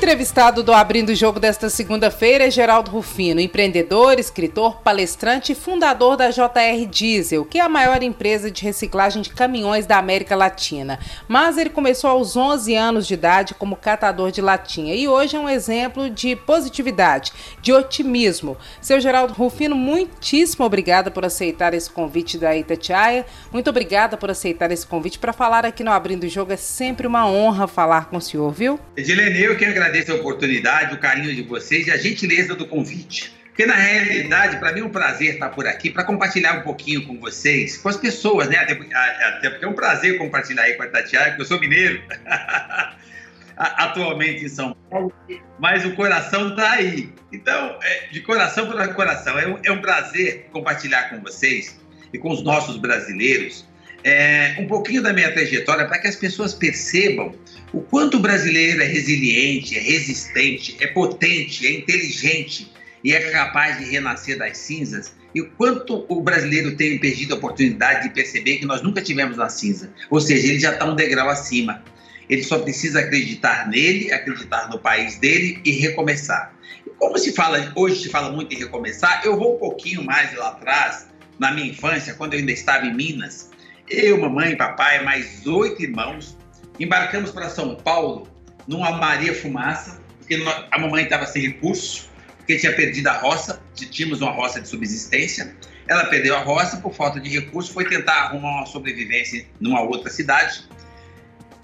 Entrevistado do Abrindo o Jogo desta segunda-feira é Geraldo Rufino, empreendedor, escritor, palestrante e fundador da JR Diesel, que é a maior empresa de reciclagem de caminhões da América Latina. Mas ele começou aos 11 anos de idade como catador de latinha e hoje é um exemplo de positividade, de otimismo. Seu Geraldo Rufino, muitíssimo obrigada por aceitar esse convite da Itatiaia. Muito obrigada por aceitar esse convite para falar aqui no Abrindo o Jogo. É sempre uma honra falar com o senhor, viu? Edilene, eu que agradeço a oportunidade, o carinho de vocês e a gentileza do convite. Porque, na realidade, para mim é um prazer estar por aqui para compartilhar um pouquinho com vocês, com as pessoas, né? Até, até porque é um prazer compartilhar aí com a Tatiana, porque eu sou mineiro, atualmente em São Paulo, mas o coração está aí. Então, é, de coração para coração, é um, é um prazer compartilhar com vocês e com os nossos brasileiros é, um pouquinho da minha trajetória para que as pessoas percebam o quanto o brasileiro é resiliente, é resistente, é potente, é inteligente e é capaz de renascer das cinzas, e o quanto o brasileiro tem perdido a oportunidade de perceber que nós nunca tivemos na cinza. Ou seja, ele já está um degrau acima. Ele só precisa acreditar nele, acreditar no país dele e recomeçar. Como se fala, hoje se fala muito em recomeçar, eu vou um pouquinho mais lá atrás, na minha infância, quando eu ainda estava em Minas. Eu, mamãe, papai, mais oito irmãos, embarcamos para São Paulo numa Maria Fumaça, porque a mamãe estava sem recurso, porque tinha perdido a roça, tínhamos uma roça de subsistência. Ela perdeu a roça por falta de recurso, foi tentar arrumar uma sobrevivência numa outra cidade.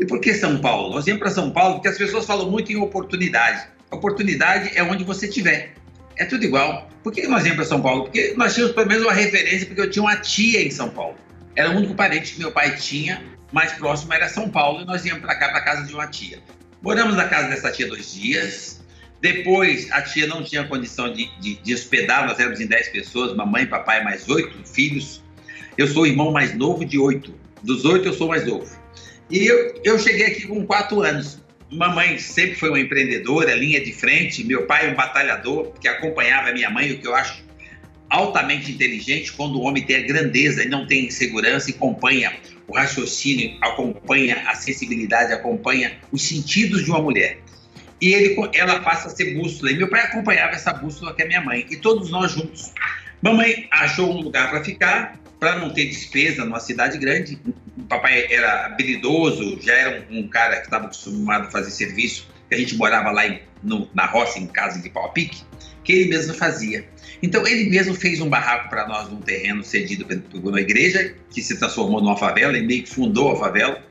E por que São Paulo? Nós viemos para São Paulo porque as pessoas falam muito em oportunidade. Oportunidade é onde você estiver. É tudo igual. Por que nós viemos para São Paulo? Porque nós tínhamos pelo menos uma referência, porque eu tinha uma tia em São Paulo. Era o único parente que meu pai tinha mais próximo era São Paulo e nós íamos para cá, para casa de uma tia. Moramos na casa dessa tia dois dias. Depois, a tia não tinha condição de, de, de hospedar, nós éramos em 10 pessoas, mamãe, papai, mais oito filhos. Eu sou o irmão mais novo de oito. Dos oito, eu sou mais novo. E eu, eu cheguei aqui com quatro anos. Mamãe sempre foi uma empreendedora, linha de frente. Meu pai, um batalhador, que acompanhava minha mãe, o que eu acho altamente inteligente quando o homem tem a grandeza e não tem insegurança e acompanha o raciocínio, acompanha a sensibilidade, acompanha os sentidos de uma mulher. E ele, ela passa a ser bússola. E meu pai acompanhava essa bússola que é minha mãe. E todos nós juntos. Mamãe achou um lugar para ficar, para não ter despesa numa cidade grande. O papai era habilidoso, já era um, cara que estava acostumado a fazer serviço. A gente morava lá em, no, na roça, em casa de pau a pique, que ele mesmo fazia. Então ele mesmo fez um barraco para nós num terreno cedido uma igreja que se transformou numa favela, ele meio que fundou a favela.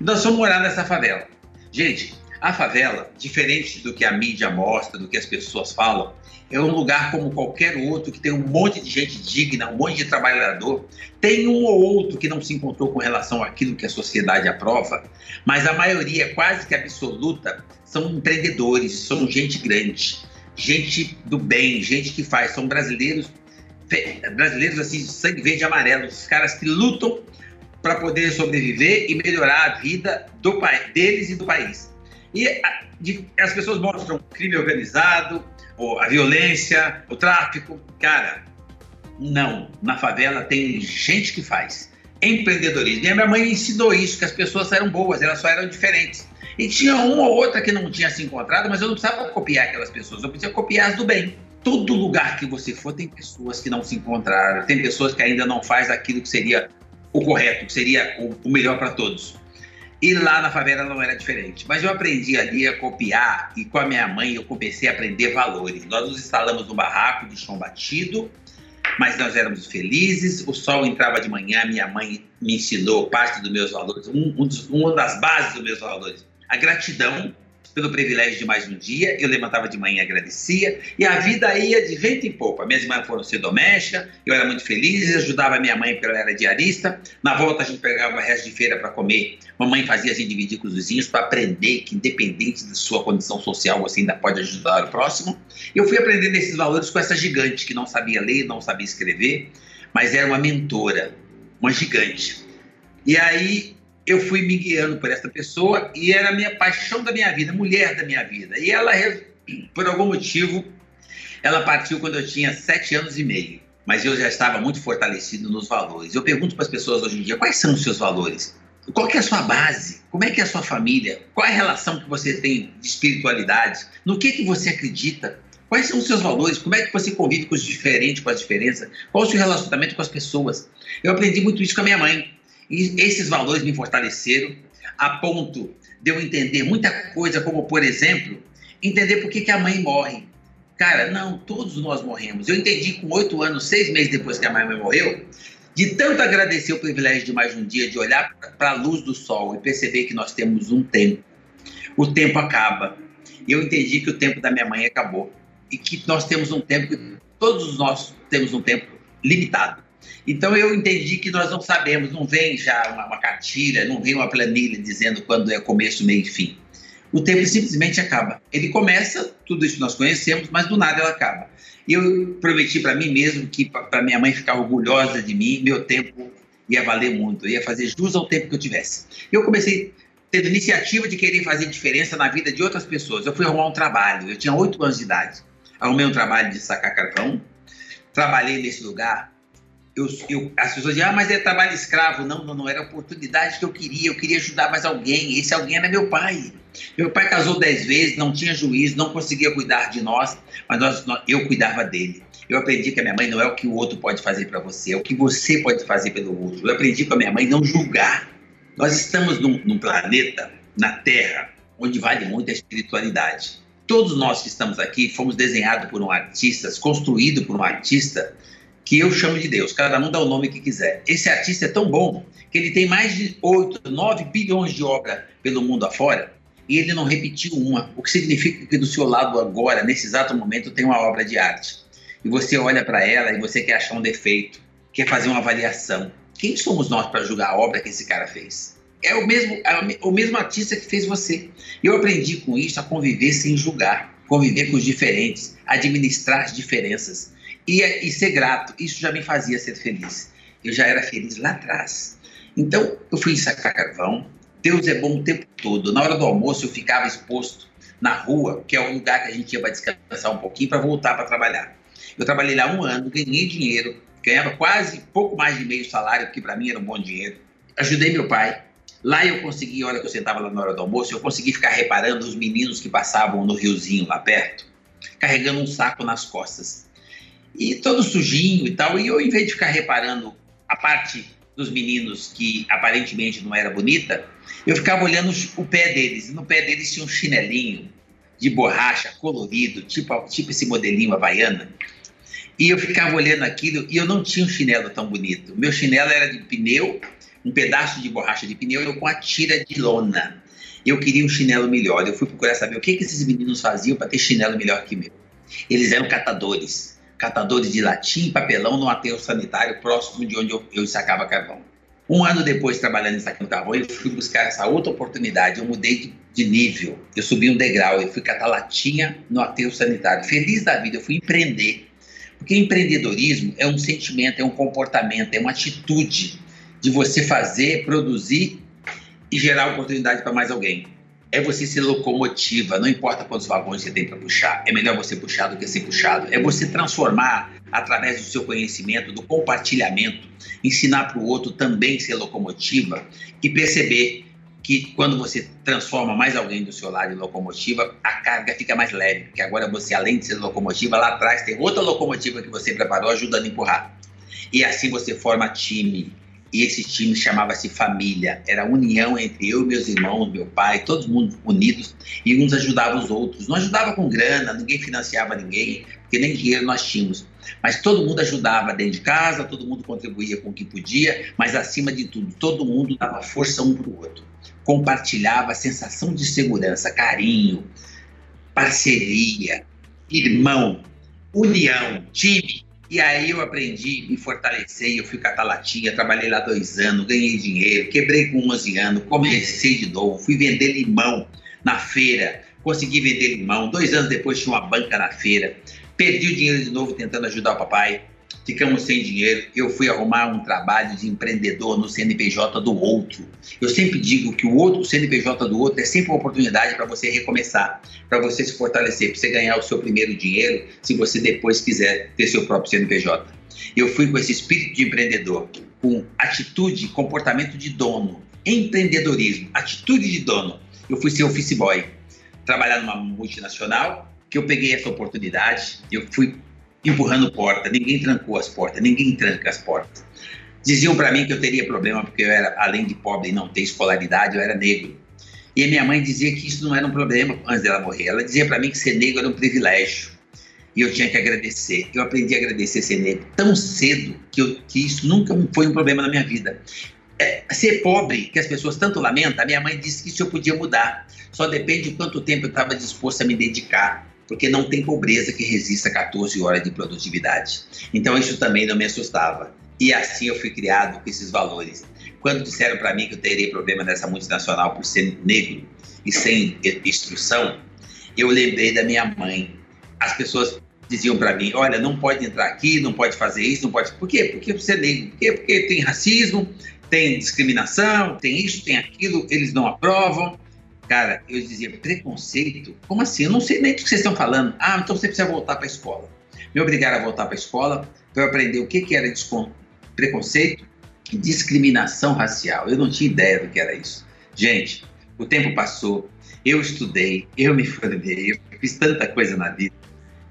E nós fomos morar nessa favela. Gente, a favela, diferente do que a mídia mostra, do que as pessoas falam, é um lugar como qualquer outro que tem um monte de gente digna, um monte de trabalhador. Tem um ou outro que não se encontrou com relação àquilo que a sociedade aprova, mas a maioria, quase que absoluta, são empreendedores, são gente grande gente do bem, gente que faz, são brasileiros, brasileiros assim, sangue verde e amarelo, os caras que lutam para poder sobreviver e melhorar a vida do deles e do país. E a, de, as pessoas mostram o crime organizado, a violência, o tráfico. Cara, não. Na favela tem gente que faz. Empreendedorismo. E a minha mãe ensinou isso, que as pessoas eram boas, elas só eram diferentes. E tinha uma ou outra que não tinha se encontrado, mas eu não precisava copiar aquelas pessoas, eu precisava copiar as do bem. Todo lugar que você for tem pessoas que não se encontraram, tem pessoas que ainda não faz aquilo que seria o correto, que seria o, o melhor para todos. E lá na favela não era diferente. Mas eu aprendi ali a copiar e com a minha mãe eu comecei a aprender valores. Nós nos instalamos no barraco de chão batido, mas nós éramos felizes. O sol entrava de manhã, minha mãe me ensinou parte dos meus valores, um, um dos, uma das bases dos meus valores a gratidão pelo privilégio de mais um dia. Eu levantava de manhã e agradecia. E a vida ia de vento em pouco. Minhas irmãs foram ser domésticas, eu era muito feliz, ajudava minha mãe porque ela era diarista. Na volta a gente pegava resto de feira para comer. Mamãe fazia a gente dividir com os vizinhos para aprender que, independente da sua condição social, você ainda pode ajudar o próximo. Eu fui aprendendo esses valores com essa gigante que não sabia ler, não sabia escrever, mas era uma mentora, uma gigante. E aí eu fui me guiando por essa pessoa e era a minha paixão da minha vida, mulher da minha vida. E ela, por algum motivo, Ela partiu quando eu tinha sete anos e meio, mas eu já estava muito fortalecido nos valores. Eu pergunto para as pessoas hoje em dia, quais são os seus valores? Qual é a sua base? Como é que é a sua família? Qual é a relação que você tem de espiritualidade? No que, que você acredita? Quais são os seus valores? Como é que você convive com os diferentes, com as diferenças? Qual o seu relacionamento com as pessoas? Eu aprendi muito isso com a minha mãe. E esses valores me fortaleceram a ponto de eu entender muita coisa, como, por exemplo, entender por que, que a mãe morre. Cara, não, todos nós morremos. Eu entendi com oito anos, seis meses depois que a mãe morreu, de tanto agradecer o privilégio de mais um dia, de olhar para a luz do sol e perceber que nós temos um tempo. O tempo acaba. E eu entendi que o tempo da minha mãe acabou. E que nós temos um tempo, todos nós temos um tempo limitado. Então eu entendi que nós não sabemos, não vem já uma, uma cartilha, não vem uma planilha dizendo quando é começo, meio e fim. O tempo simplesmente acaba. Ele começa, tudo isso nós conhecemos, mas do nada ele acaba. E eu prometi para mim mesmo que para minha mãe ficar orgulhosa de mim, meu tempo ia valer muito, ia fazer jus ao tempo que eu tivesse. Eu comecei tendo iniciativa de querer fazer diferença na vida de outras pessoas. Eu fui arrumar um trabalho, eu tinha oito anos de idade. Arrumei um trabalho de sacar carvão, trabalhei nesse lugar eu, eu, as pessoas dizem, ah, mas é trabalho escravo. Não, não, não, era a oportunidade que eu queria. Eu queria ajudar mais alguém. Esse alguém era meu pai. Meu pai casou dez vezes, não tinha juízo, não conseguia cuidar de nós, mas nós, nós, eu cuidava dele. Eu aprendi que a minha mãe não é o que o outro pode fazer para você, é o que você pode fazer pelo outro. Eu aprendi com a minha mãe não julgar. Nós estamos num, num planeta, na Terra, onde vale muito a espiritualidade. Todos nós que estamos aqui fomos desenhados por um artista, construídos por um artista que eu chamo de Deus. Cada um dá o nome que quiser. Esse artista é tão bom que ele tem mais de 8, 9 bilhões de obras pelo mundo afora e ele não repetiu uma. O que significa que do seu lado agora, nesse exato momento, tem uma obra de arte. E você olha para ela e você quer achar um defeito, quer fazer uma avaliação. Quem somos nós para julgar a obra que esse cara fez? É o mesmo, é o mesmo artista que fez você. Eu aprendi com isso a conviver sem julgar, conviver com os diferentes, administrar as diferenças e, e ser grato. Isso já me fazia ser feliz. Eu já era feliz lá atrás. Então, eu fui sacar carvão. Deus é bom o tempo todo. Na hora do almoço, eu ficava exposto na rua, que é o lugar que a gente ia para descansar um pouquinho, para voltar para trabalhar. Eu trabalhei lá um ano, ganhei dinheiro, ganhava quase pouco mais de meio salário, que para mim era um bom dinheiro. Ajudei meu pai. Lá eu consegui, hora que eu sentava lá na hora do almoço, eu consegui ficar reparando os meninos que passavam no riozinho lá perto, carregando um saco nas costas e todo sujinho e tal. E eu, em vez de ficar reparando a parte dos meninos que aparentemente não era bonita, eu ficava olhando o pé deles. E no pé deles tinha um chinelinho de borracha colorido, tipo, tipo esse modelinho havaiana. E eu ficava olhando aquilo e eu não tinha um chinelo tão bonito. Meu chinelo era de pneu, um pedaço de borracha de pneu com a tira de lona. Eu queria um chinelo melhor. Eu fui procurar saber o que, que esses meninos faziam para ter chinelo melhor que meu. Eles eram catadores catadores de latim e papelão no aterro sanitário próximo de onde eu, sacava carvão. Um ano depois, trabalhando em sacando carvão, eu fui buscar essa outra oportunidade. Eu mudei de, nível, eu subi um degrau, eu fui catar latinha no aterro sanitário. Feliz da vida, eu fui empreender. Porque empreendedorismo é um sentimento, é um comportamento, é uma atitude de você fazer, produzir e gerar oportunidade para mais alguém é você ser locomotiva, não importa quantos vagões você tem para puxar, é melhor você puxar do que ser puxado. É você transformar através do seu conhecimento, do compartilhamento, ensinar para o outro também ser locomotiva e perceber que quando você transforma mais alguém do seu lado em locomotiva, a carga fica mais leve, porque agora você, além de ser locomotiva, lá atrás tem outra locomotiva que você preparou ajudando a empurrar. E assim você forma time, e esse time chamava-se família. Era união entre eu, meus irmãos, meu pai, todo mundo unidos e uns ajudavam os outros. Não ajudava com grana, ninguém financiava ninguém, porque nem dinheiro nós tínhamos. Mas todo mundo ajudava dentro de casa, todo mundo contribuía com o que podia, mas acima de tudo, todo mundo dava força um para o outro. Compartilhava a sensação de segurança, carinho, parceria, irmão, união, time e aí eu aprendi, me fortaleci, eu fui catar latinha, trabalhei lá dois anos, ganhei dinheiro, quebrei com 11 anos, comecei de novo, fui vender limão na feira, consegui vender limão, dois anos depois tinha uma banca na feira, perdi o dinheiro de novo tentando ajudar o papai, ficamos sem dinheiro, eu fui arrumar um trabalho de empreendedor no CNPJ do outro. Eu sempre digo que o outro, o CNPJ do outro, é sempre uma oportunidade para você recomeçar, para você se fortalecer, para você ganhar o seu primeiro dinheiro, se você depois quiser ter seu próprio CNPJ. Eu fui com esse espírito de empreendedor, com atitude, comportamento de dono, empreendedorismo, atitude de dono. Eu fui ser office boy, trabalhar numa multinacional, que eu peguei essa oportunidade, eu fui empurrando porta, ninguém trancou as portas, ninguém tranca as portas. Diziam para mim que eu teria problema porque eu era, além de pobre e não ter escolaridade, eu era negro. E minha mãe dizia que isso não era um problema antes dela morrer. Ela dizia para mim que ser negro era um privilégio. E eu tinha que agradecer. Eu aprendi a agradecer ser negro tão cedo que, eu, que isso nunca foi um problema na minha vida. É, ser pobre, que as pessoas tanto lamentam, minha mãe disse que isso eu podia mudar. Só depende de quanto tempo eu estava disposto a me dedicar porque não tem pobreza que resista 14 horas de produtividade. Então isso também não me assustava. E assim eu fui criado com esses valores. Quando disseram para mim que eu teria problema nessa multinacional por ser negro e sem instrução, eu lembrei da minha mãe. As pessoas diziam para mim: olha, não pode entrar aqui, não pode fazer isso, não pode. Por quê? Porque você é negro. Por quê? Porque tem racismo, tem discriminação, tem isso, tem aquilo, eles não aprovam. Cara, eu dizia, preconceito? Como assim? Eu não sei nem do que vocês estão falando. Ah, então você precisa voltar para a escola. Me obrigaram a voltar para a escola para aprender o que, que era preconceito e discriminação racial. Eu não tinha ideia do que era isso. Gente, o tempo passou, eu estudei, eu me formei, eu fiz tanta coisa na vida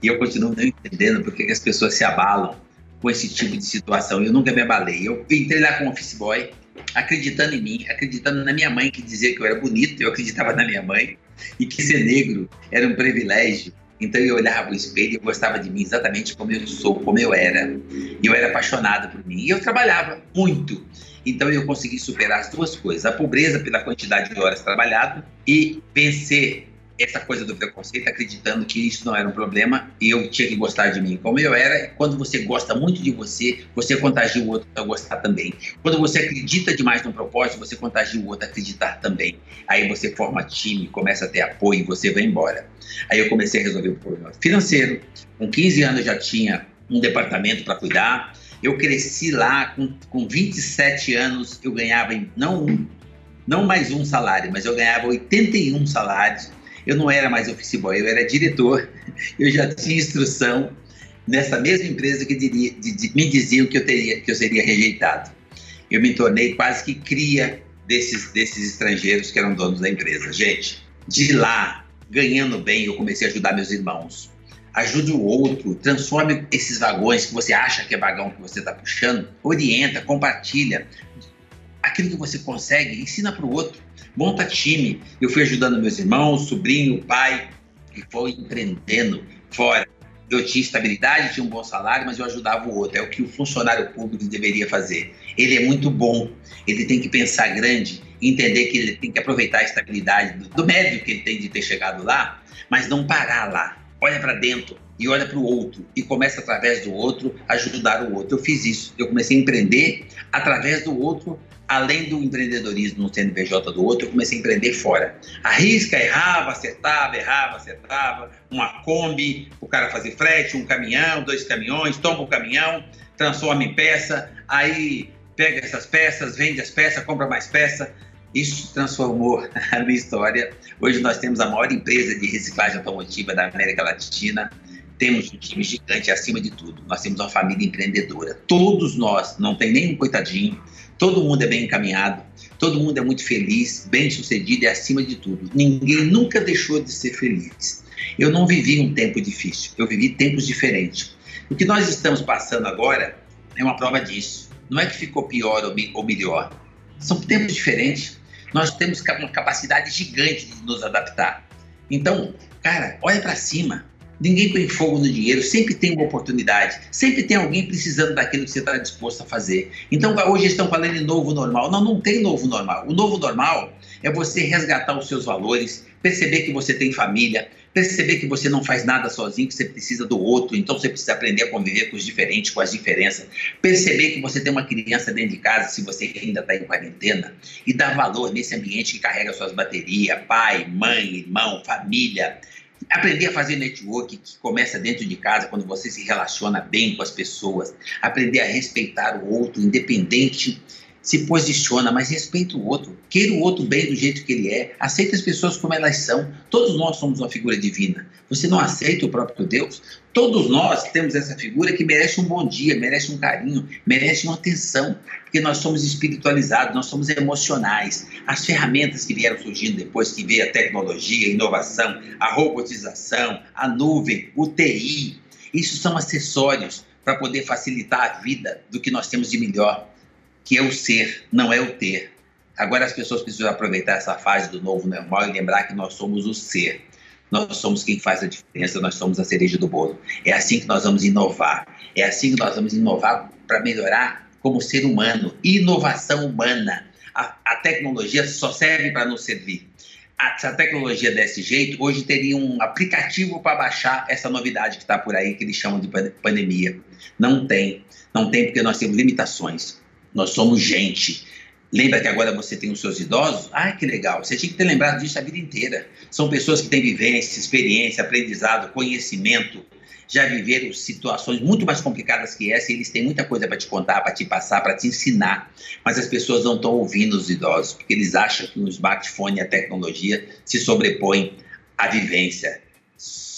e eu continuo não entendendo porque que as pessoas se abalam com esse tipo de situação. Eu nunca me abalei. Eu entrei lá como office boy, acreditando em mim, acreditando na minha mãe, que dizia que eu era bonito, eu acreditava na minha mãe, e que ser negro era um privilégio. Então eu olhava o espelho e eu gostava de mim exatamente como eu sou, como eu era. E eu era apaixonado por mim. E eu trabalhava muito. Então eu consegui superar as duas coisas: a pobreza pela quantidade de horas trabalhado e vencer essa coisa do preconceito, acreditando que isso não era um problema e eu tinha que gostar de mim como eu era. Quando você gosta muito de você, você contagia o outro a gostar também. Quando você acredita demais num propósito, você contagia o outro a acreditar também. Aí você forma time, começa a ter apoio e você vai embora. Aí eu comecei a resolver o problema financeiro. Com 15 anos já tinha um departamento para cuidar. Eu cresci lá com, com 27 anos, eu ganhava não um, não mais um salário, mas eu ganhava 81 salários eu não era mais office boy, eu era diretor, eu já tinha instrução nessa mesma empresa que diria, de, de, me diziam que eu, teria, que eu seria rejeitado. Eu me tornei quase que cria desses, desses estrangeiros que eram donos da empresa. Gente, de lá, ganhando bem, eu comecei a ajudar meus irmãos. Ajude o outro, transforme esses vagões que você acha que é vagão que você está puxando, orienta, compartilha. Aquilo que você consegue, ensina para o outro monta time. Eu fui ajudando meus irmãos, sobrinho, pai, e foi empreendendo fora. Eu tinha estabilidade, tinha um bom salário, mas eu ajudava o outro. É o que o funcionário público deveria fazer. Ele é muito bom, ele tem que pensar grande, entender que ele tem que aproveitar a estabilidade do, do médio que ele tem de ter chegado lá, mas não parar lá. Olha para dentro e olha para o outro e começa através do outro ajudar o outro. Eu fiz isso. Eu comecei a empreender através do outro além do empreendedorismo no CNPJ do outro, eu comecei a empreender fora. Arrisca, errava, acertava, errava, acertava. Uma Kombi, o cara fazer frete, um caminhão, dois caminhões, toma o caminhão, transforma em peça, aí pega essas peças, vende as peças, compra mais peça. Isso transformou a minha história. Hoje nós temos a maior empresa de reciclagem automotiva da América Latina. Temos um time gigante acima de tudo. Nós temos uma família empreendedora. Todos nós, não tem nenhum coitadinho, Todo mundo é bem encaminhado, todo mundo é muito feliz, bem sucedido e acima de tudo. Ninguém nunca deixou de ser feliz. Eu não vivi um tempo difícil, eu vivi tempos diferentes. O que nós estamos passando agora é uma prova disso. Não é que ficou pior ou melhor. São tempos diferentes. Nós temos uma capacidade gigante de nos adaptar. Então, cara, olha para cima. Ninguém põe fogo no dinheiro, sempre tem uma oportunidade, sempre tem alguém precisando daquilo que você está disposto a fazer. Então, hoje estão falando em novo normal. Não, não tem novo normal. O novo normal é você resgatar os seus valores, perceber que você tem família, perceber que você não faz nada sozinho, que você precisa do outro, então você precisa aprender a conviver com os diferentes, com as diferenças. Perceber que você tem uma criança dentro de casa, se você ainda está em quarentena, e dar valor nesse ambiente que carrega suas baterias, pai, mãe, irmão, família Aprender a fazer network que começa dentro de casa, quando você se relaciona bem com as pessoas. Aprender a respeitar o outro, independente se posiciona, mas respeita o outro, queira o outro bem do jeito que ele é, aceita as pessoas como elas são. Todos nós somos uma figura divina. Você não aceita o próprio Deus? Todos nós temos essa figura que merece um bom dia, merece um carinho, merece uma atenção, porque nós somos espiritualizados, nós somos emocionais. As ferramentas que vieram surgindo depois que veio a tecnologia, a inovação, a robotização, a nuvem, o TI, isso são acessórios para poder facilitar a vida do que nós temos de melhor que é o ser, não é o ter. Agora as pessoas precisam aproveitar essa fase do novo normal e lembrar que nós somos o ser. Nós somos quem faz a diferença, nós somos a cereja do bolo. É assim que nós vamos inovar. É assim que nós vamos inovar para melhorar como ser humano. Inovação humana. A, a tecnologia só serve para nos servir. A, se a tecnologia desse jeito, hoje teria um aplicativo para baixar essa novidade que está por aí, que eles chamam de pandemia. Não tem. Não tem porque nós temos limitações. Nós somos gente. Lembra que agora você tem os seus idosos? Ah, que legal. Você tinha que ter lembrado disso a vida inteira. São pessoas que têm vivência, experiência, aprendizado, conhecimento, já viveram situações muito mais complicadas que essa e eles têm muita coisa para te contar, para te passar, para te ensinar. Mas as pessoas não estão ouvindo os idosos, porque eles acham que o smartphone e a tecnologia se sobrepõem à vivência.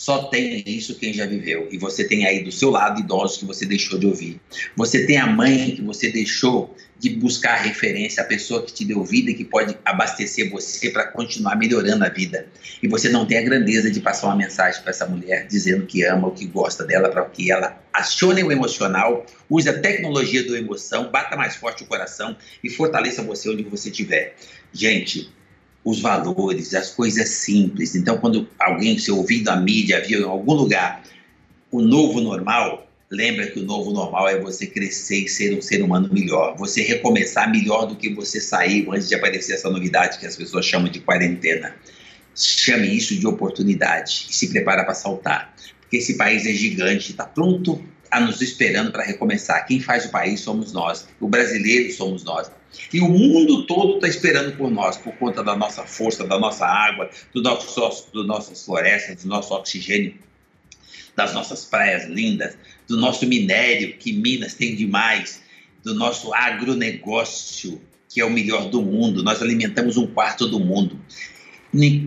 Só tem isso quem já viveu. E você tem aí do seu lado idosos que você deixou de ouvir. Você tem a mãe que você deixou de buscar referência, a pessoa que te deu vida e que pode abastecer você para continuar melhorando a vida. E você não tem a grandeza de passar uma mensagem para essa mulher dizendo que ama ou que gosta dela para que ela acione o emocional, use a tecnologia do emoção, bata mais forte o coração e fortaleça você onde você estiver. Gente, os valores, as coisas simples. Então, quando alguém, se ouvindo a mídia, viu em algum lugar o novo normal, lembra que o novo normal é você crescer e ser um ser humano melhor, você recomeçar melhor do que você saiu antes de aparecer essa novidade que as pessoas chamam de quarentena. Chame isso de oportunidade e se prepara para saltar, porque esse país é gigante, está pronto a nos esperando para recomeçar. Quem faz o país somos nós, o brasileiro somos nós. E o mundo todo está esperando por nós, por conta da nossa força, da nossa água, do nosso, do nossas florestas, do nosso oxigênio, das nossas praias lindas, do nosso minério, que Minas tem demais, do nosso agronegócio, que é o melhor do mundo. Nós alimentamos um quarto do mundo.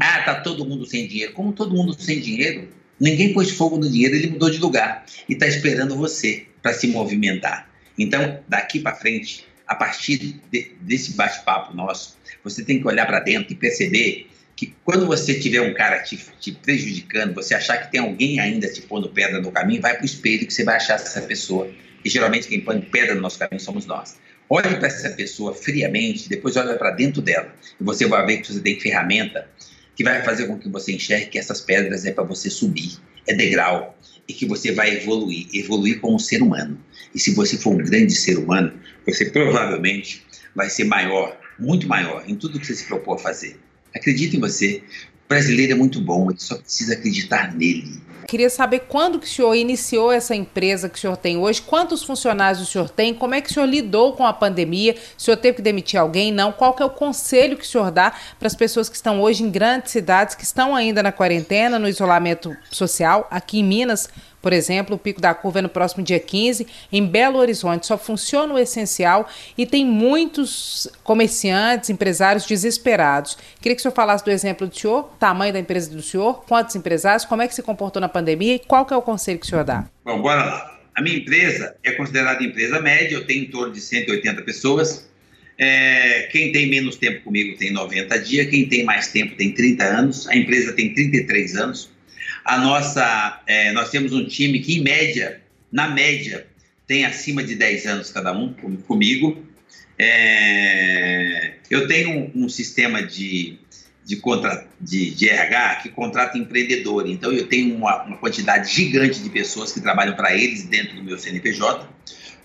Ah, está todo mundo sem dinheiro. Como todo mundo sem dinheiro, ninguém pôs fogo no dinheiro, ele mudou de lugar e está esperando você para se movimentar. Então, daqui para frente, a partir de, desse bate-papo nosso, você tem que olhar para dentro e perceber que quando você tiver um cara te, te, prejudicando, você achar que tem alguém ainda te pondo pedra no caminho, vai para o espelho que você vai achar essa pessoa. E geralmente quem põe pedra no nosso caminho somos nós. Olhe para essa pessoa friamente, depois olha para dentro dela. E você vai ver que você tem ferramenta que vai fazer com que você enxergue que essas pedras é para você subir, é degrau, e que você vai evoluir, evoluir como ser humano. E se você for um grande ser humano, você provavelmente vai ser maior, muito maior, em tudo que você se propôs a fazer. Acredite em você. O brasileiro é muito bom, ele só precisa acreditar nele. Queria saber quando que o senhor iniciou essa empresa que o senhor tem hoje, quantos funcionários o senhor tem, como é que o senhor lidou com a pandemia, o senhor teve que demitir alguém, não? Qual que é o conselho que o senhor dá para as pessoas que estão hoje em grandes cidades, que estão ainda na quarentena, no isolamento social, aqui em Minas, por exemplo, o Pico da Curva é no próximo dia 15. Em Belo Horizonte só funciona o essencial e tem muitos comerciantes, empresários desesperados. Queria que o senhor falasse do exemplo do senhor, tamanho da empresa do senhor, quantos empresários, como é que se comportou na pandemia e qual que é o conselho que o senhor dá? Bom, bora lá. A minha empresa é considerada empresa média, eu tenho em torno de 180 pessoas. É, quem tem menos tempo comigo tem 90 dias, quem tem mais tempo tem 30 anos, a empresa tem 33 anos. A nossa, é, nós temos um time que, em média, na média, tem acima de 10 anos cada um comigo. É, eu tenho um, um sistema de, de, contra, de, de, RH que contrata empreendedor. Então, eu tenho uma, uma quantidade gigante de pessoas que trabalham para eles dentro do meu CNPJ,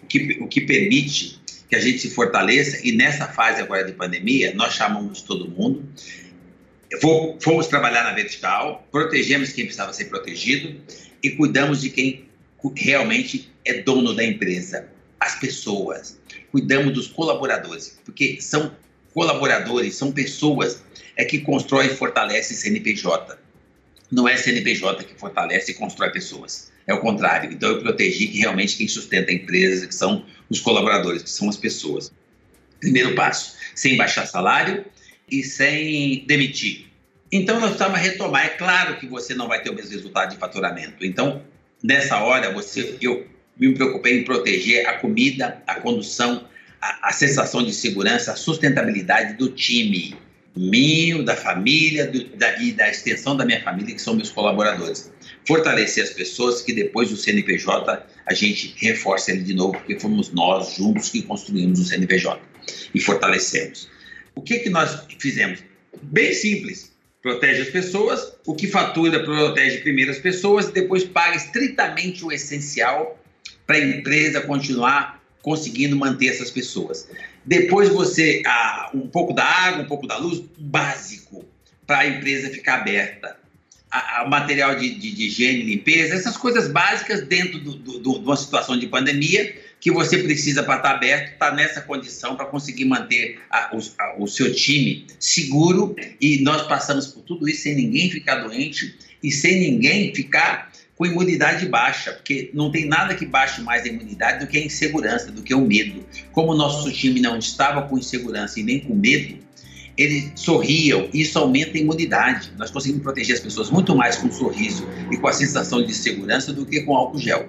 o que, o que permite que a gente se fortaleça. E nessa fase agora de pandemia, nós chamamos todo mundo fomos trabalhar na vertical, protegemos quem precisava ser protegido e cuidamos de quem realmente é dono da empresa, as pessoas. Cuidamos dos colaboradores, porque são colaboradores, são pessoas é que constrói e fortalece CNPJ. não é CNPJ que fortalece e constrói pessoas. É o contrário. Então, eu protegi que realmente quem sustenta a empresa, que são os colaboradores, que são as pessoas. Primeiro passo, sem baixar salário e sem demitir. Então, nós precisamos retomar. É claro que você não vai ter o mesmo resultado de faturamento. Então, nessa hora, você, eu me preocupei em proteger a comida, a condução, a, a sensação de segurança, a sustentabilidade do time meu, da família do, da, e da extensão da minha família, que são meus colaboradores. Fortalecer as pessoas que depois do CNPJ a gente reforça ele de novo, porque fomos nós juntos que construímos o CNPJ e fortalecemos. O que, que nós fizemos? Bem simples. Protege as pessoas, o que fatura protege primeiro as pessoas, e depois paga estritamente o essencial para a empresa continuar conseguindo manter essas pessoas. Depois você, ah, um pouco da água, um pouco da luz, básico, para a empresa ficar aberta. A, a material de, de, de, higiene limpeza, essas coisas básicas dentro de uma situação de pandemia que você precisa para estar tá aberto, estar tá nessa condição para conseguir manter a, o, a, o seu time seguro. E nós passamos por tudo isso sem ninguém ficar doente e sem ninguém ficar com imunidade baixa, porque não tem nada que baixe mais a imunidade do que a insegurança, do que o medo. Como o nosso time não estava com insegurança e nem com medo, eles sorriam, isso aumenta a imunidade. Nós conseguimos proteger as pessoas muito mais com um sorriso e com a sensação de segurança do que com álcool gel.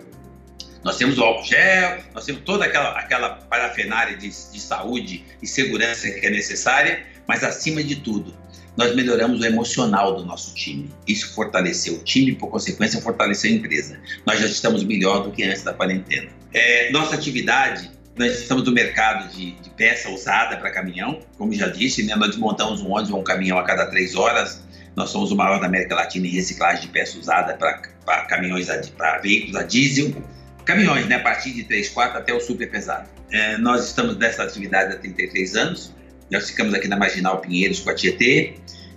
Nós temos o álcool gel, nós temos toda aquela, aquela parafenária de, de saúde e segurança que é necessária, mas acima de tudo, nós melhoramos o emocional do nosso time. Isso fortaleceu o time, por consequência, fortaleceu a empresa. Nós já estamos melhor do que antes da quarentena. É, nossa atividade, nós estamos no mercado de, de peça usada para caminhão, como já disse, né? nós desmontamos um ônibus ou um caminhão a cada três horas. Nós somos o maior da América Latina em reciclagem de peça usada para caminhões, para veículos a diesel. Caminhões, né? a partir de 3, 4 até o super pesado. É, nós estamos nessa atividade há 33 anos. Nós ficamos aqui na Marginal Pinheiros com a Tietê,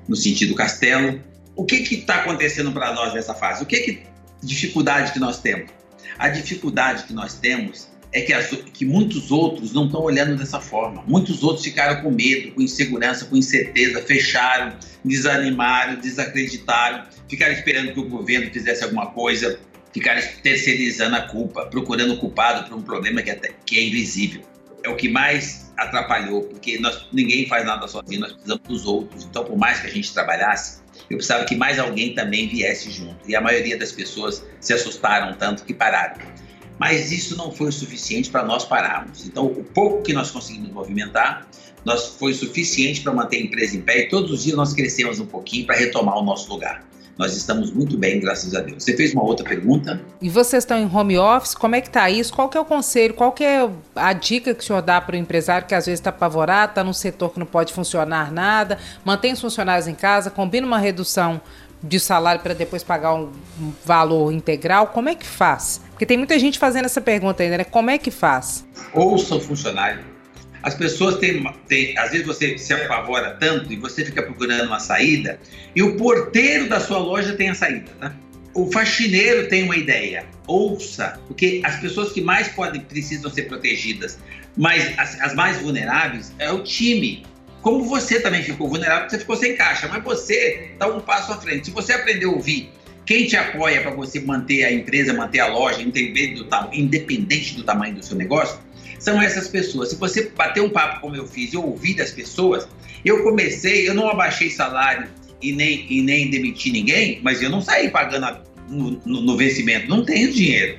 no sentido Castelo. O que está acontecendo para nós nessa fase? O que, que dificuldade que nós temos? A dificuldade que nós temos é que, as, que muitos outros não estão olhando dessa forma. Muitos outros ficaram com medo, com insegurança, com incerteza, fecharam, desanimaram, desacreditaram, ficaram esperando que o governo fizesse alguma coisa, ficaram terceirizando a culpa, procurando o culpado por um problema que, é que é invisível. É o que mais atrapalhou, porque nós, ninguém faz nada sozinho, nós precisamos dos outros. Então, por mais que a gente trabalhasse, eu precisava que mais alguém também viesse junto. E a maioria das pessoas se assustaram tanto que pararam. Mas isso não foi o suficiente para nós pararmos. Então, o pouco que nós conseguimos movimentar, nós foi suficiente para manter a empresa em pé e todos os dias nós crescemos um pouquinho para retomar o nosso lugar. Nós estamos muito bem, graças a Deus. Você fez uma outra pergunta? E vocês estão em home office, como é que está isso? Qual que é o conselho, qual que é a dica que o senhor dá para o empresário que às vezes está apavorado, está num setor que não pode funcionar nada, mantém os funcionários em casa, combina uma redução de salário para depois pagar um valor integral, como é que faz? Porque tem muita gente fazendo essa pergunta ainda, né? Como é que faz? Ouça o funcionário as pessoas têm, têm, às vezes você se apavora tanto e você fica procurando uma saída e o porteiro da sua loja tem a saída, tá? O faxineiro tem uma ideia. Ouça, porque as pessoas que mais podem precisam ser protegidas, mas as, as mais vulneráveis é o time. Como você também ficou vulnerável, você ficou sem caixa, mas você está um passo à frente. Se você aprender a ouvir quem te apoia para você manter a empresa, manter a loja, independente do, independente do tamanho do seu negócio, são essas pessoas. Se você bater um papo como eu fiz e ouvir das pessoas, eu comecei, eu não abaixei salário e nem, e nem demiti ninguém, mas eu não saí pagando no, no, no vencimento, não tenho dinheiro.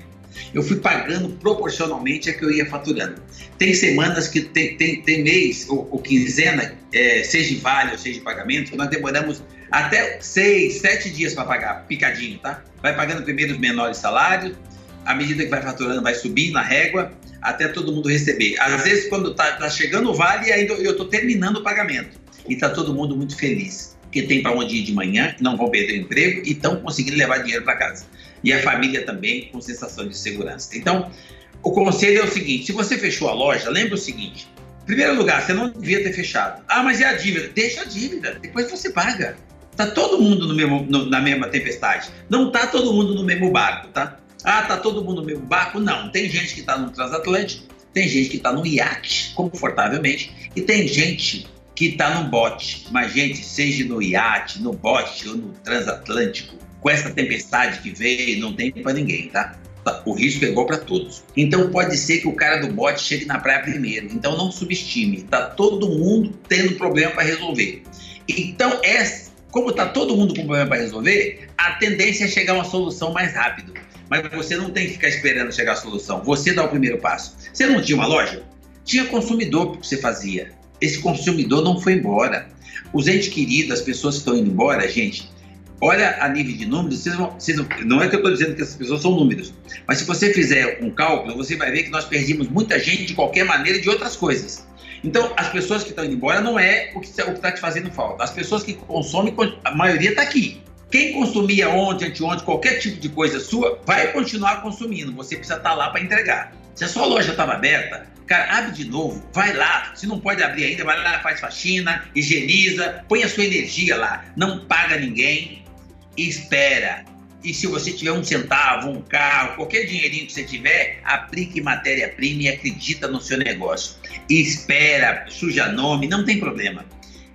Eu fui pagando proporcionalmente a que eu ia faturando. Tem semanas que tem, tem, tem mês ou, ou quinzena, é, seja vale ou seja pagamento, que nós demoramos até seis, sete dias para pagar, picadinho, tá? Vai pagando primeiro os menores salários, à medida que vai faturando, vai subindo a régua, até todo mundo receber. Às vezes, quando está tá chegando o vale, ainda eu estou terminando o pagamento. E está todo mundo muito feliz, porque tem para onde ir de manhã, não vão perder o emprego e estão conseguindo levar dinheiro para casa. E a família também com sensação de segurança. Então, o conselho é o seguinte: se você fechou a loja, lembre o seguinte. Em primeiro lugar, você não devia ter fechado. Ah, mas e a dívida? Deixa a dívida, depois você paga. Tá todo mundo no mesmo, no, na mesma tempestade. Não tá todo mundo no mesmo barco, tá? Ah, tá todo mundo no mesmo barco? Não. Tem gente que está no transatlântico, tem gente que está no iate, confortavelmente, e tem gente que está no bote. Mas, gente, seja no iate, no bote ou no transatlântico, com essa tempestade que veio, não tem para ninguém, tá? O risco é igual para todos. Então pode ser que o cara do bote chegue na praia primeiro. Então não subestime. Tá todo mundo tendo problema para resolver. Então é, como está todo mundo com problema para resolver, a tendência é chegar a uma solução mais rápido. Mas você não tem que ficar esperando chegar a solução. Você dá o primeiro passo. Você não tinha uma loja? Tinha consumidor que você fazia. Esse consumidor não foi embora. Os entes queridos, as pessoas que estão indo embora, gente, olha a nível de números, vocês vão, vocês não é que eu estou dizendo que essas pessoas são números, mas se você fizer um cálculo, você vai ver que nós perdemos muita gente de qualquer maneira de outras coisas. Então, as pessoas que estão indo embora não é o que está te fazendo falta. As pessoas que consomem, a maioria está aqui. Quem consumia ontem, anteontem, qualquer tipo de coisa sua, vai continuar consumindo. Você precisa estar tá lá para entregar. Se a sua loja estava aberta, cara, abre de novo, vai lá. Se não pode abrir ainda, vai lá, faz faxina, higieniza, põe a sua energia lá. Não paga ninguém, espera. E se você tiver um centavo, um carro, qualquer dinheirinho que você tiver, aplique matéria-prima e acredita no seu negócio. Espera, suja nome, não tem problema.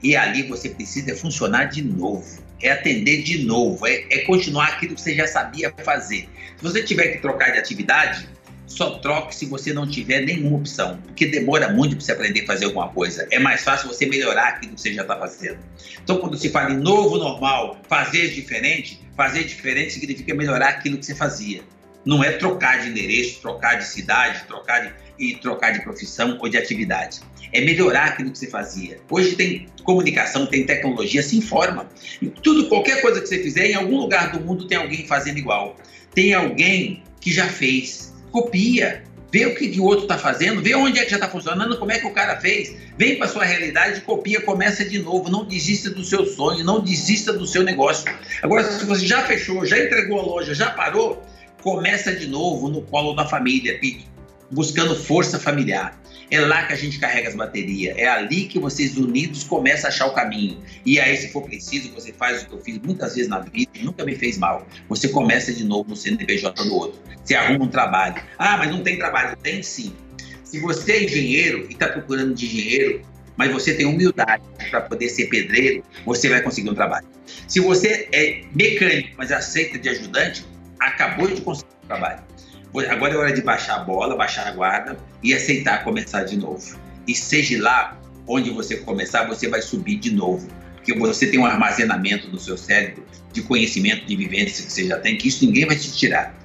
E ali você precisa funcionar de novo, é atender de novo, é, é continuar aquilo que você já sabia fazer. Se você tiver que trocar de atividade, só troque se você não tiver nenhuma opção, porque demora muito para você aprender a fazer alguma coisa. É mais fácil você melhorar aquilo que você já está fazendo. Então, quando se fala em novo normal, fazer diferente, fazer diferente significa melhorar aquilo que você fazia. Não é trocar de endereço, trocar de cidade, trocar de, e trocar de profissão ou de atividade. É melhorar aquilo que você fazia. Hoje tem comunicação, tem tecnologia, se informa. E tudo, qualquer coisa que você fizer, em algum lugar do mundo tem alguém fazendo igual. Tem alguém que já fez copia, vê o que o outro está fazendo, vê onde é que já está funcionando, como é que o cara fez, vem para sua realidade, copia, começa de novo, não desista do seu sonho, não desista do seu negócio. Agora, se você já fechou, já entregou a loja, já parou, começa de novo no colo da família, buscando força familiar. É lá que a gente carrega as baterias. É ali que vocês unidos começam a achar o caminho. E aí, se for preciso, você faz o que eu fiz muitas vezes na vida e nunca me fez mal. Você começa de novo no CNPJ do outro. Você arruma um trabalho. Ah, mas não tem trabalho. Tem sim. Se você é engenheiro e está procurando de engenheiro, mas você tem humildade para poder ser pedreiro, você vai conseguir um trabalho. Se você é mecânico, mas aceita de ajudante, acabou de conseguir um trabalho. Agora é hora de baixar a bola, baixar a guarda e aceitar começar de novo. E seja lá onde você começar, você vai subir de novo. Porque você tem um armazenamento no seu cérebro de conhecimento, de vivência que você já tem, que isso ninguém vai te tirar.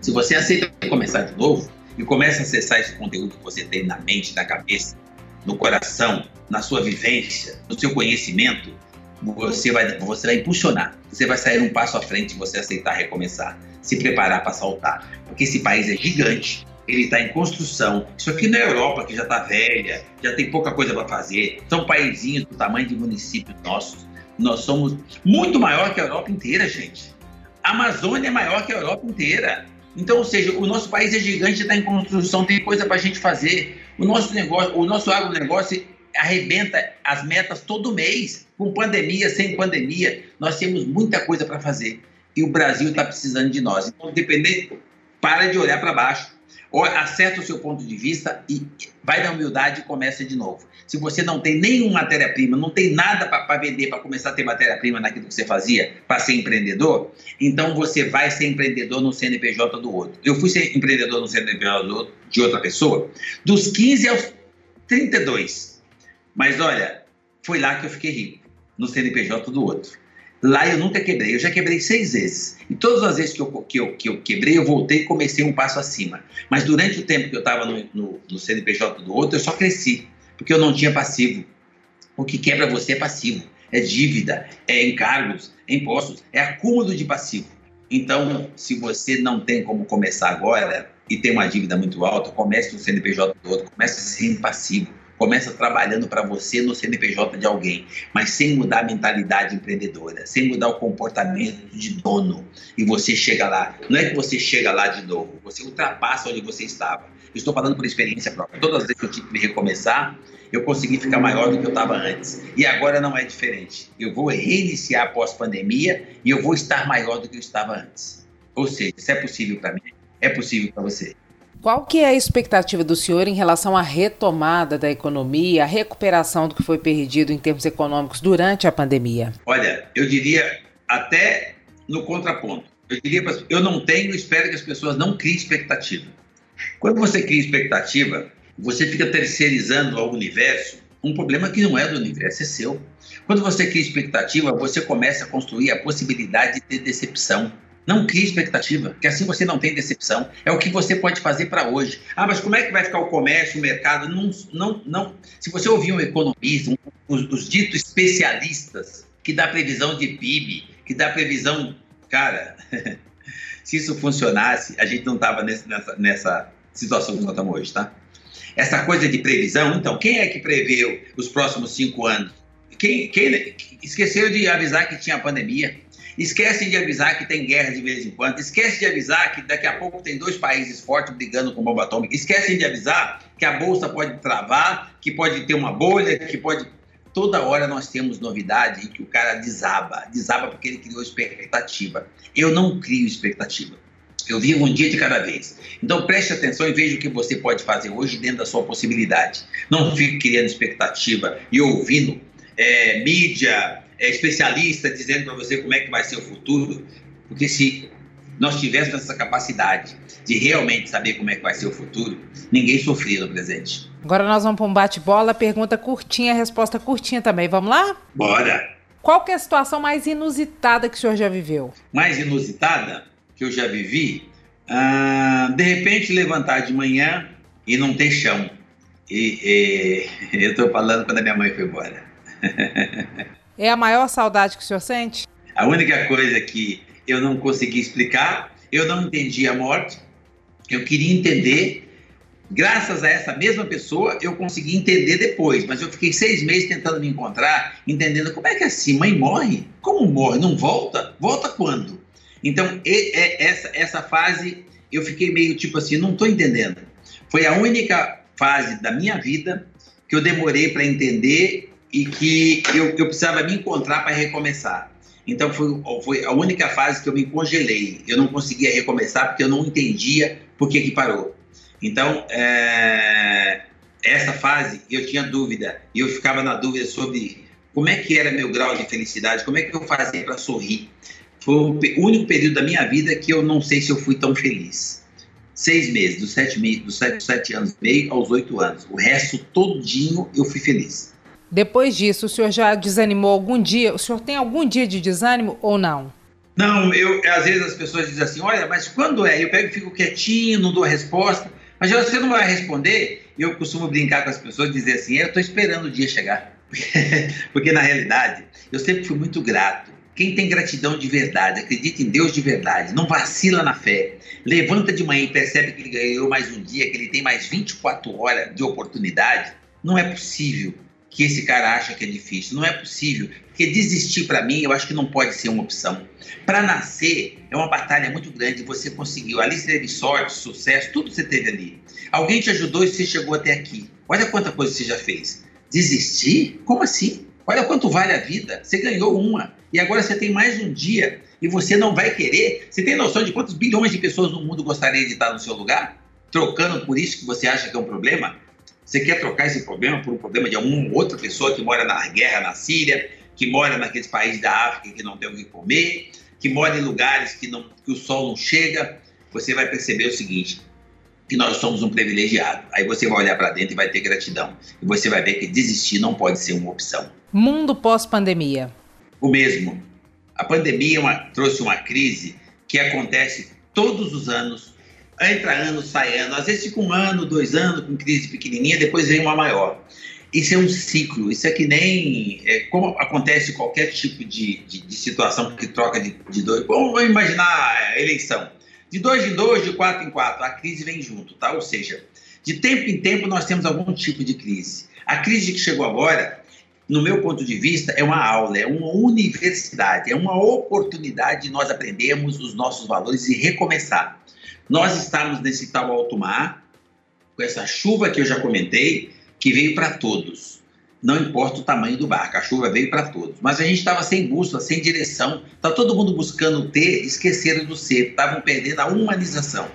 Se você aceita começar de novo e começa a acessar esse conteúdo que você tem na mente, na cabeça, no coração, na sua vivência, no seu conhecimento, você vai, você vai impulsionar. Você vai sair um passo à frente e você aceitar recomeçar se preparar para saltar. Porque esse país é gigante, ele está em construção. Isso aqui na Europa, que já está velha, já tem pouca coisa para fazer. São paizinhos do tamanho de municípios nossos. Nós somos muito maior que a Europa inteira, gente. A Amazônia é maior que a Europa inteira. Então, ou seja, o nosso país é gigante, está em construção, tem coisa para a gente fazer. O nosso negócio, o nosso agronegócio arrebenta as metas todo mês, com pandemia, sem pandemia. Nós temos muita coisa para fazer e o Brasil está precisando de nós. Então, dependendo, para de olhar para baixo, acerta o seu ponto de vista e vai na humildade e começa de novo. Se você não tem nenhuma matéria-prima, não tem nada para vender, para começar a ter matéria-prima naquilo que você fazia, para ser empreendedor, então você vai ser empreendedor no CNPJ do outro. Eu fui ser empreendedor no CNPJ do outro, de outra pessoa dos 15 aos 32. Mas olha, foi lá que eu fiquei rico, no CNPJ do outro. Lá eu nunca quebrei, eu já quebrei seis vezes. E todas as vezes que eu, que eu, que eu quebrei, eu voltei e comecei um passo acima. Mas durante o tempo que eu estava no, no, no CNPJ do outro, eu só cresci, porque eu não tinha passivo. O que quebra você é passivo, é dívida, é encargos, é impostos, é acúmulo de passivo. Então, se você não tem como começar agora e tem uma dívida muito alta, comece no CNPJ do outro, comece sem passivo Começa trabalhando para você no CNPJ de alguém, mas sem mudar a mentalidade empreendedora, sem mudar o comportamento de dono. E você chega lá. Não é que você chega lá de novo, você ultrapassa onde você estava. Eu estou falando por experiência própria. Todas as vezes que eu tive que recomeçar, eu consegui ficar maior do que eu estava antes. E agora não é diferente. Eu vou reiniciar após pandemia e eu vou estar maior do que eu estava antes. Ou seja, isso é possível para mim, é possível para você. Qual que é a expectativa do senhor em relação à retomada da economia, a recuperação do que foi perdido em termos econômicos durante a pandemia? Olha, eu diria até no contraponto. Eu diria eu não tenho, espero que as pessoas não criem expectativa. Quando você cria expectativa, você fica terceirizando ao universo um problema que não é do universo, é seu. Quando você cria expectativa, você começa a construir a possibilidade de ter decepção. Não crie expectativa, que assim você não tem decepção. É o que você pode fazer para hoje. Ah, mas como é que vai ficar o comércio, o mercado? Não, não, não. Se você ouvir um economista, um, os, os ditos especialistas que dá previsão de PIB, que dá previsão, cara, se isso funcionasse, a gente não estava nessa, nessa situação que nós estamos hoje, tá? Essa coisa de previsão, então, quem é que preveu os próximos cinco anos? Quem, quem esqueceu de avisar que tinha pandemia? Esquecem de avisar que tem guerra de vez em quando. Esquece de avisar que daqui a pouco tem dois países fortes brigando com bomba atômica. Esquecem de avisar que a bolsa pode travar, que pode ter uma bolha, que pode. Toda hora nós temos novidade e que o cara desaba. Desaba porque ele criou expectativa. Eu não crio expectativa. Eu vivo um dia de cada vez. Então preste atenção e veja o que você pode fazer hoje dentro da sua possibilidade. Não fique criando expectativa e ouvindo é, mídia, é, especialista dizendo para você como é que vai ser o futuro, porque se nós tivéssemos essa capacidade de realmente saber como é que vai ser o futuro, ninguém sofria no presente. Agora nós vamos para um bate-bola, pergunta curtinha, resposta curtinha também. Vamos lá? Bora! Qual que é a situação mais inusitada que o senhor já viveu? Mais inusitada? que eu já vivi, ah, de repente levantar de manhã e não ter chão. E, e eu estou falando quando a minha mãe foi embora. É a maior saudade que o senhor sente? A única coisa que eu não consegui explicar, eu não entendi a morte, eu queria entender. Graças a essa mesma pessoa, eu consegui entender depois, mas eu fiquei seis meses tentando me encontrar, entendendo como é que assim, mãe morre? Como morre? Não volta? Volta quando? Então, essa, essa fase eu fiquei meio tipo assim, não estou entendendo. Foi a única fase da minha vida que eu demorei para entender e que eu, eu precisava me encontrar para recomeçar. Então foi, foi a única fase que eu me congelei. Eu não conseguia recomeçar porque eu não entendia por que, que parou. Então, é, essa fase eu tinha dúvida e eu ficava na dúvida sobre como é que era meu grau de felicidade, como é que eu fazia para sorrir. Foi o único período da minha vida que eu não sei se eu fui tão feliz. Seis meses, dos sete, dos sete, sete anos e meio aos oito anos. O resto todinho eu fui feliz. Depois disso, o senhor já desanimou algum dia? O senhor tem algum dia de desânimo ou não? Não, eu às vezes as pessoas dizem assim, olha, mas quando é? Eu pego e fico quietinho, não dou a resposta. Mas você não vai responder? Eu costumo brincar com as pessoas e dizer assim, eu estou esperando o dia chegar. Porque na realidade, eu sempre fui muito grato quem tem gratidão de verdade, acredita em Deus de verdade, não vacila na fé, levanta de manhã e percebe que ele ganhou mais um dia, que ele tem mais 24 horas de oportunidade, não é possível que esse cara acha que é difícil. Não é possível. Porque desistir para mim, eu acho que não pode ser uma opção. Para nascer, é uma batalha muito grande. Você conseguiu. Ali você teve sorte, sucesso, tudo você teve ali. Alguém te ajudou e você chegou até aqui. Olha quanta coisa você já fez. Desistir? Como assim? Olha quanto vale a vida. Você ganhou uma e agora você tem mais um dia e você não vai querer. Você tem noção de quantos bilhões de pessoas no mundo gostariam de estar no seu lugar? Trocando por isso que você acha que é um problema? Você quer trocar esse problema por um problema de uma outra pessoa que mora na guerra na Síria, que mora naqueles países da África que não tem o que comer, que mora em lugares que, não, que o sol não chega? Você vai perceber o seguinte: que nós somos um privilegiado. Aí você vai olhar para dentro e vai ter gratidão. E você vai ver que desistir não pode ser uma opção. Mundo pós-pandemia o mesmo. A pandemia uma, trouxe uma crise que acontece todos os anos, entra ano, sai ano, às vezes fica um ano, dois anos com crise pequenininha, depois vem uma maior. Isso é um ciclo, isso é que nem é, como acontece qualquer tipo de, de, de situação que troca de, de dois. Vamos imaginar a eleição. De dois em dois, de quatro em quatro, a crise vem junto, tá? Ou seja, de tempo em tempo nós temos algum tipo de crise. A crise que chegou agora no meu ponto de vista, é uma aula, é uma universidade, é uma oportunidade de nós aprendermos os nossos valores e recomeçar. Nós estamos nesse tal alto mar, com essa chuva que eu já comentei, que veio para todos. Não importa o tamanho do barco, a chuva veio para todos. Mas a gente estava sem bússola, sem direção, está todo mundo buscando ter, esqueceram do ser, estavam perdendo a humanização.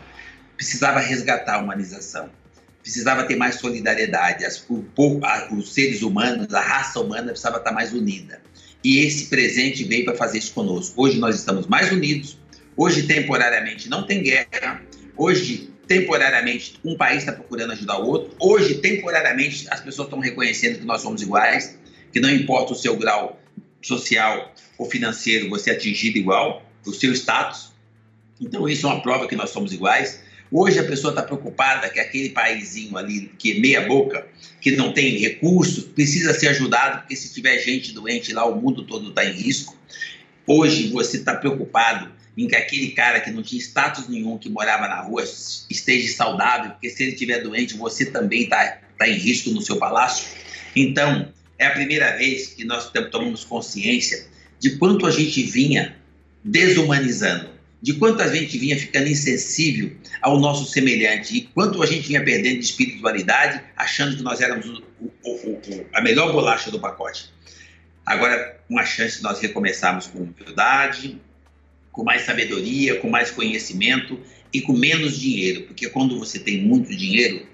Precisava resgatar a humanização precisava ter mais solidariedade, as, o, a, os seres humanos, a raça humana precisava estar mais unida. E esse presente veio para fazer isso conosco. Hoje nós estamos mais unidos. Hoje, temporariamente, não tem guerra. Hoje, temporariamente, um país está procurando ajudar o outro. Hoje, temporariamente, as pessoas estão reconhecendo que nós somos iguais, que não importa o seu grau social ou financeiro, você é atingido igual, o seu status. Então, isso é uma prova que nós somos iguais. Hoje a pessoa está preocupada que aquele paísinho ali, que é meia boca, que não tem recursos, precisa ser ajudado, porque se tiver gente doente lá, o mundo todo está em risco. Hoje você está preocupado em que aquele cara que não tinha status nenhum, que morava na rua, esteja saudável, porque se ele estiver doente, você também está tá em risco no seu palácio. Então, é a primeira vez que nós tomamos consciência de quanto a gente vinha desumanizando de quanto a gente vinha ficando insensível ao nosso semelhante e quanto a gente vinha perdendo de espiritualidade, achando que nós éramos o, o, o, a melhor bolacha do pacote. Agora, uma chance de nós recomeçarmos com humildade, com mais sabedoria, com mais conhecimento e com menos dinheiro, porque quando você tem muito dinheiro,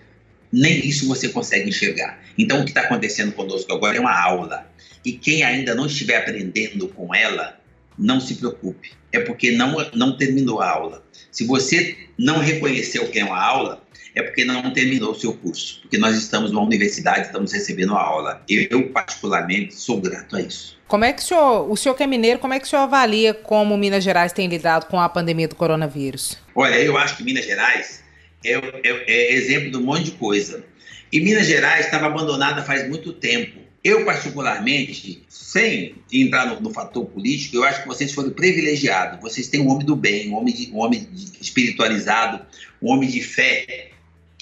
nem isso você consegue enxergar. Então, o que está acontecendo conosco agora é uma aula. E quem ainda não estiver aprendendo com ela, não se preocupe, é porque não, não terminou a aula. Se você não reconheceu que é uma aula, é porque não terminou o seu curso. Porque nós estamos numa universidade, estamos recebendo a aula. Eu, particularmente, sou grato a isso. Como é que o senhor, o senhor que é mineiro, como é que o senhor avalia como Minas Gerais tem lidado com a pandemia do coronavírus? Olha, eu acho que Minas Gerais é, é, é exemplo de um monte de coisa. E Minas Gerais estava abandonada faz muito tempo. Eu, particularmente, sem entrar no, no, fator político, eu acho que vocês foram privilegiados. Vocês têm um homem do bem, um homem, de, um homem espiritualizado, um homem de fé,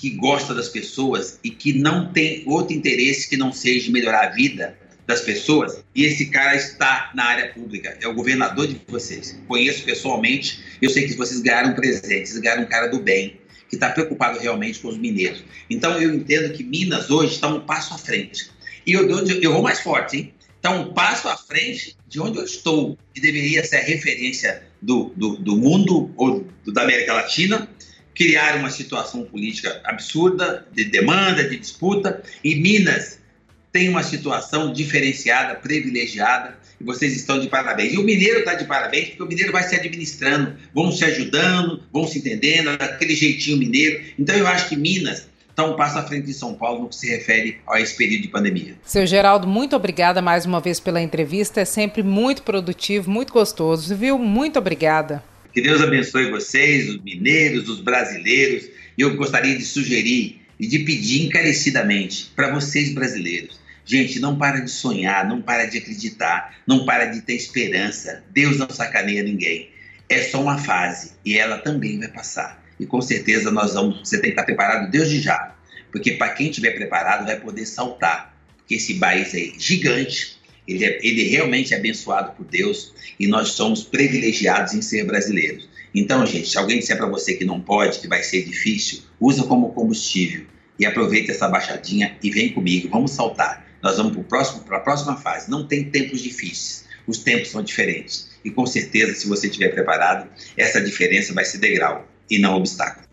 que gosta das pessoas e que não tem outro interesse que não seja melhorar a vida das pessoas. E esse cara está na área pública, é o governador de vocês. Conheço pessoalmente, eu sei que vocês ganharam um presente, vocês ganharam um cara do bem, que está preocupado realmente com os mineiros. Então eu entendo que Minas hoje está um passo à frente. E eu, eu, eu vou mais forte, hein? Está um passo à frente de onde eu estou, que deveria ser a referência do, do, do mundo ou da América Latina, criar uma situação política absurda, de demanda, de disputa, e Minas tem uma situação diferenciada, privilegiada, e vocês estão de parabéns. E o mineiro está de parabéns, porque o mineiro vai se administrando, vão se ajudando, vão se entendendo, aquele jeitinho mineiro. Então eu acho que Minas está um passo à frente de São Paulo no que se refere a esse período de pandemia. Seu Geraldo, muito obrigada mais uma vez pela entrevista. É sempre muito produtivo, muito gostoso, viu? Muito obrigada. Que Deus abençoe vocês, os mineiros, os brasileiros. E eu gostaria de sugerir e de pedir encarecidamente para vocês brasileiros. Gente, não para de sonhar, não para de acreditar, não para de ter esperança. Deus não sacaneia ninguém. É só uma fase e ela também vai passar e com certeza nós vamos. Você tem que estar preparado desde já, porque para quem estiver preparado vai poder saltar, porque esse país é gigante, ele, é, ele realmente é abençoado por Deus e nós somos privilegiados em ser brasileiros. Então, gente, se alguém disser para você que não pode, que vai ser difícil, usa como combustível e aproveita essa baixadinha e vem comigo, vamos saltar. Nós vamos para a próxima fase. Não tem tempos difíceis, os tempos são diferentes. E com certeza, se você estiver preparado, essa diferença vai ser degrau e não obstáculo.